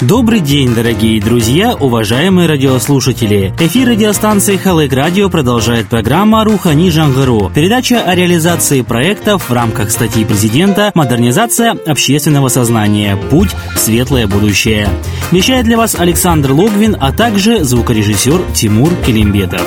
Добрый день, дорогие друзья, уважаемые радиослушатели. Эфир радиостанции Халык Радио продолжает программа «Рухани Жангару». Передача о реализации проектов в рамках статьи президента «Модернизация общественного сознания. Путь в светлое будущее». Вещает для вас Александр Логвин, а также звукорежиссер Тимур Келимбетов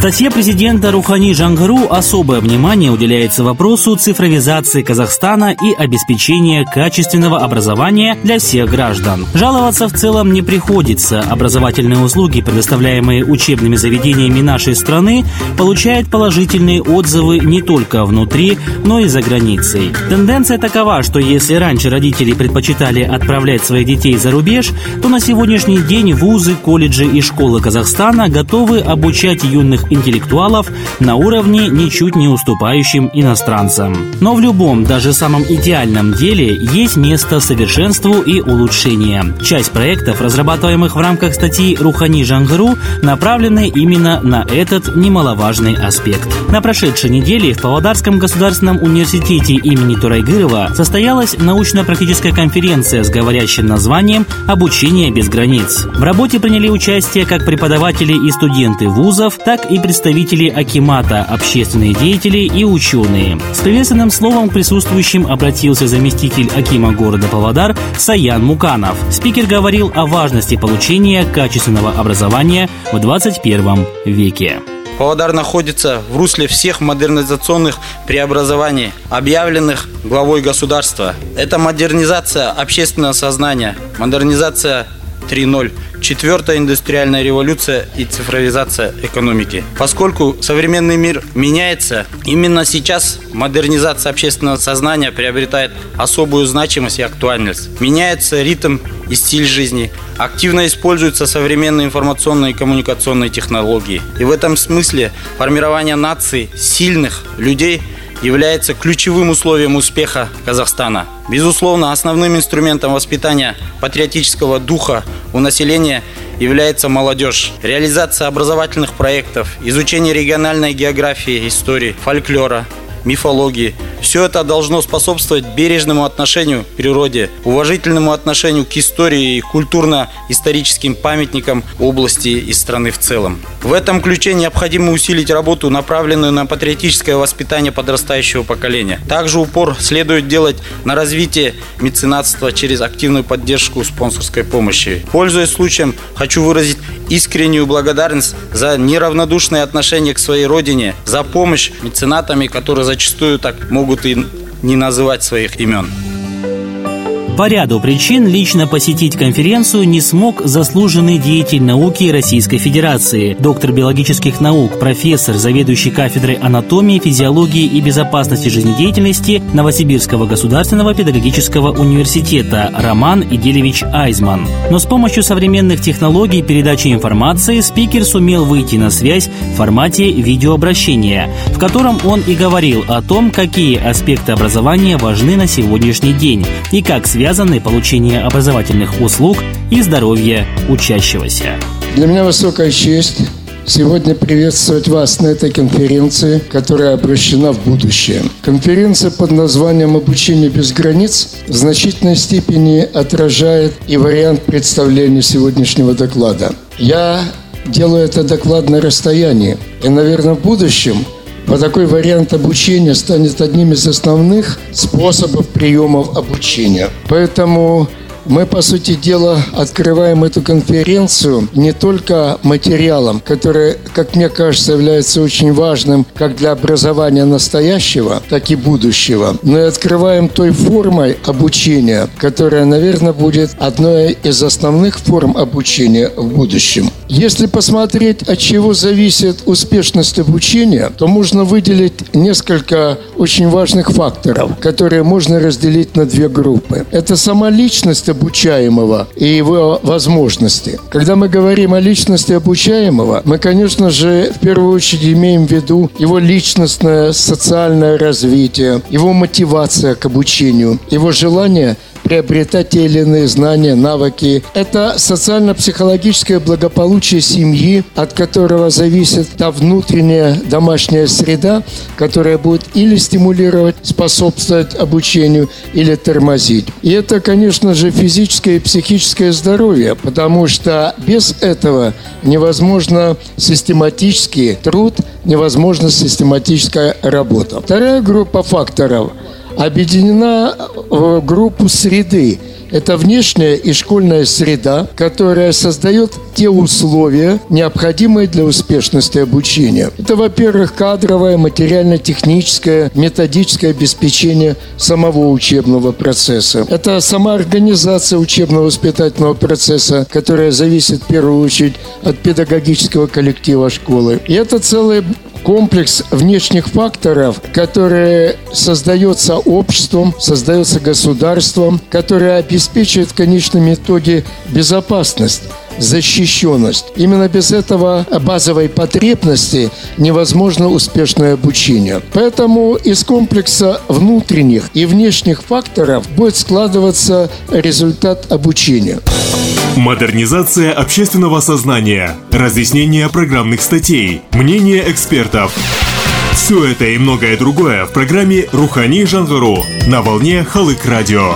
статье президента Рухани Жангару особое внимание уделяется вопросу цифровизации Казахстана и обеспечения качественного образования для всех граждан. Жаловаться в целом не приходится. Образовательные услуги, предоставляемые учебными заведениями нашей страны, получают положительные отзывы не только внутри, но и за границей. Тенденция такова, что если раньше родители предпочитали отправлять своих детей за рубеж, то на сегодняшний день вузы, колледжи и школы Казахстана готовы обучать юных интеллектуалов на уровне, ничуть не уступающим иностранцам. Но в любом, даже самом идеальном деле есть место совершенству и улучшения. Часть проектов, разрабатываемых в рамках статьи «Рухани Жангару», направлены именно на этот немаловажный аспект. На прошедшей неделе в Павлодарском государственном университете имени Турайгырова состоялась научно-практическая конференция с говорящим названием «Обучение без границ». В работе приняли участие как преподаватели и студенты вузов, так и представители Акимата, общественные деятели и ученые. С приветственным словом к присутствующим обратился заместитель Акима города Павлодар Саян Муканов. Спикер говорил о важности получения качественного образования в 21 веке. Павлодар находится в русле всех модернизационных преобразований, объявленных главой государства. Это модернизация общественного сознания, модернизация 3.0, четвертая индустриальная революция и цифровизация экономики. Поскольку современный мир меняется, именно сейчас модернизация общественного сознания приобретает особую значимость и актуальность. Меняется ритм и стиль жизни, активно используются современные информационные и коммуникационные технологии. И в этом смысле формирование наций, сильных людей – является ключевым условием успеха Казахстана. Безусловно, основным инструментом воспитания патриотического духа у населения является молодежь. Реализация образовательных проектов, изучение региональной географии, истории, фольклора, мифологии. Все это должно способствовать бережному отношению к природе, уважительному отношению к истории и культурно-историческим памятникам области и страны в целом. В этом ключе необходимо усилить работу, направленную на патриотическое воспитание подрастающего поколения. Также упор следует делать на развитие меценатства через активную поддержку спонсорской помощи. Пользуясь случаем, хочу выразить искреннюю благодарность за неравнодушное отношение к своей родине, за помощь меценатами, которые зачастую так могут и не называть своих имен. По ряду причин лично посетить конференцию не смог заслуженный деятель науки Российской Федерации, доктор биологических наук, профессор, заведующий кафедрой анатомии, физиологии и безопасности жизнедеятельности Новосибирского государственного педагогического университета Роман Иделевич Айзман. Но с помощью современных технологий передачи информации спикер сумел выйти на связь в формате видеообращения, в котором он и говорил о том, какие аспекты образования важны на сегодняшний день и как связаны связаны получение образовательных услуг и здоровье учащегося. Для меня высокая честь сегодня приветствовать вас на этой конференции, которая обращена в будущее. Конференция под названием «Обучение без границ» в значительной степени отражает и вариант представления сегодняшнего доклада. Я делаю это доклад на расстоянии. И, наверное, в будущем – вот такой вариант обучения станет одним из основных способов приемов обучения. Поэтому мы, по сути дела, открываем эту конференцию не только материалом, который, как мне кажется, является очень важным как для образования настоящего, так и будущего, но и открываем той формой обучения, которая, наверное, будет одной из основных форм обучения в будущем. Если посмотреть, от чего зависит успешность обучения, то можно выделить несколько очень важных факторов, которые можно разделить на две группы. Это сама личность обучаемого и его возможности. Когда мы говорим о личности обучаемого, мы, конечно же, в первую очередь имеем в виду его личностное социальное развитие, его мотивация к обучению, его желание приобретать те или иные знания, навыки. Это социально-психологическое благополучие семьи, от которого зависит та внутренняя домашняя среда, которая будет или стимулировать, способствовать обучению, или тормозить. И это, конечно же, физическое и психическое здоровье, потому что без этого невозможно систематический труд, невозможно систематическая работа. Вторая группа факторов объединена группу среды. Это внешняя и школьная среда, которая создает те условия, необходимые для успешности обучения. Это, во-первых, кадровое, материально-техническое, методическое обеспечение самого учебного процесса. Это сама организация учебно-воспитательного процесса, которая зависит в первую очередь от педагогического коллектива школы. И это целый комплекс внешних факторов, которые создается обществом, создается государством, которые обеспечивают в конечном итоге безопасность защищенность. Именно без этого базовой потребности невозможно успешное обучение. Поэтому из комплекса внутренних и внешних факторов будет складываться результат обучения. Модернизация общественного сознания, разъяснение программных статей, мнение экспертов. Все это и многое другое в программе «Рухани Жангару» на волне Халык Радио.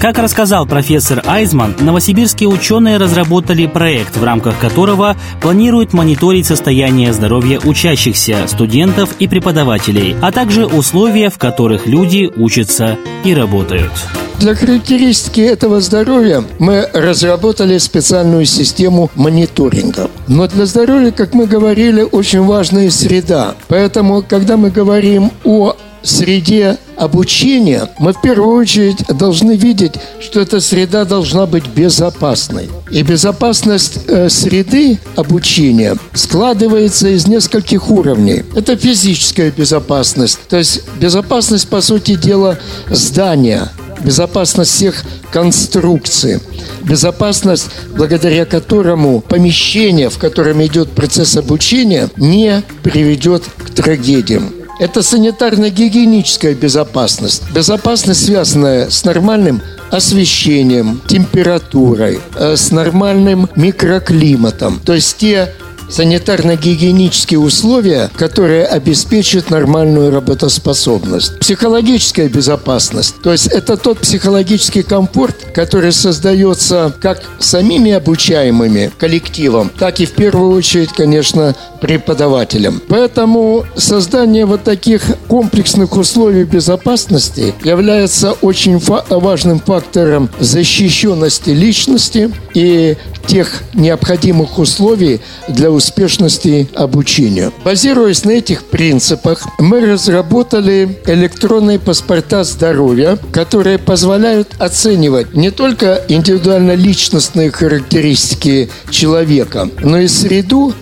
Как рассказал профессор Айзман, новосибирские ученые разработали проект, в рамках которого планируют мониторить состояние здоровья учащихся, студентов и преподавателей, а также условия, в которых люди учатся и работают. Для характеристики этого здоровья мы разработали специальную систему мониторинга. Но для здоровья, как мы говорили, очень важна и среда. Поэтому, когда мы говорим о среде обучения мы в первую очередь должны видеть, что эта среда должна быть безопасной. И безопасность э, среды обучения складывается из нескольких уровней. Это физическая безопасность, то есть безопасность, по сути дела, здания, безопасность всех конструкций, безопасность, благодаря которому помещение, в котором идет процесс обучения, не приведет к трагедиям. Это санитарно-гигиеническая безопасность. Безопасность, связанная с нормальным освещением, температурой, э, с нормальным микроклиматом. То есть те санитарно-гигиенические условия, которые обеспечат нормальную работоспособность. Психологическая безопасность, то есть это тот психологический комфорт, который создается как самими обучаемыми коллективом, так и в первую очередь, конечно, преподавателям. Поэтому создание вот таких комплексных условий безопасности является очень фа- важным фактором защищенности личности и тех необходимых условий для успешности обучения. Базируясь на этих принципах, мы разработали электронные паспорта здоровья, которые позволяют оценивать не только индивидуально-личностные характеристики человека, но и среду,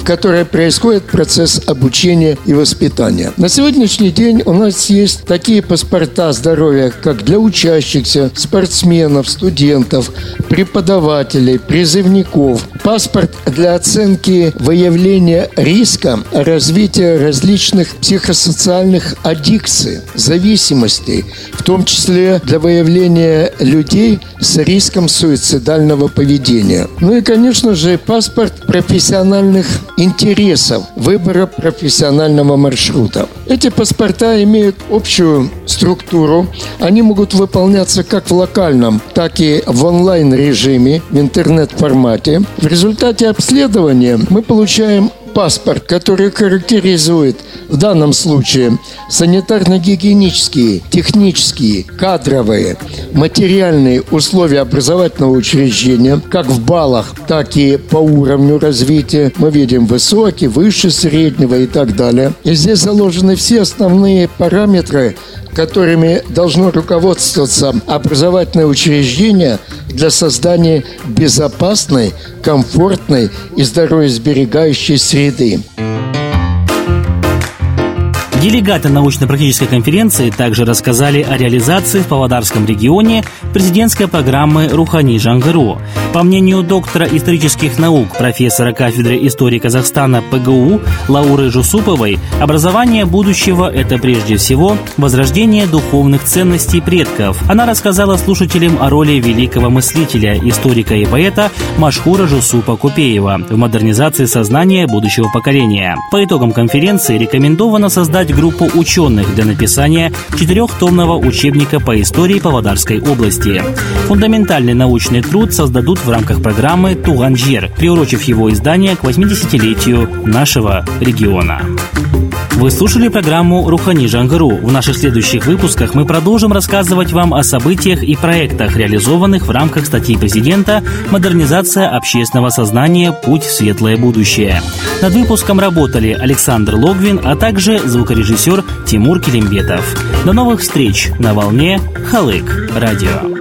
в которой происходит процесс обучения и воспитания. На сегодняшний день у нас есть такие паспорта здоровья, как для учащихся, спортсменов, студентов, преподавателей, призывников. Паспорт для оценки выявления риска развития различных психосоциальных аддикций, зависимостей, в том числе для выявления людей с риском суицидального поведения. Ну и, конечно же, паспорт профессиональных интересов выбора профессионального маршрута. Эти паспорта имеют общую структуру. Они могут выполняться как в локальном, так и в онлайн-режиме, в интернет-формате. В результате обследования мы получаем паспорт, который характеризует в данном случае санитарно-гигиенические, технические, кадровые, материальные условия образовательного учреждения, как в баллах, так и по уровню развития. Мы видим высокий, выше среднего и так далее. И здесь заложены все основные параметры, которыми должно руководствоваться образовательное учреждение для создания безопасной, комфортной и здоровьесберегающей среды. Делегаты научно-практической конференции также рассказали о реализации в Павлодарском регионе президентской программы «Рухани Жангару». По мнению доктора исторических наук, профессора кафедры истории Казахстана ПГУ Лауры Жусуповой, образование будущего – это прежде всего возрождение духовных ценностей предков. Она рассказала слушателям о роли великого мыслителя, историка и поэта Машхура Жусупа Купеева в модернизации сознания будущего поколения. По итогам конференции рекомендовано создать создать группу ученых для написания четырехтомного учебника по истории Павлодарской области. Фундаментальный научный труд создадут в рамках программы «Туганжир», приурочив его издание к 80-летию нашего региона. Вы слушали программу «Рухани Жангару». В наших следующих выпусках мы продолжим рассказывать вам о событиях и проектах, реализованных в рамках статьи президента «Модернизация общественного сознания. Путь в светлое будущее». Над выпуском работали Александр Логвин, а также звукорежиссер Тимур Келимбетов. До новых встреч на волне Халык Радио.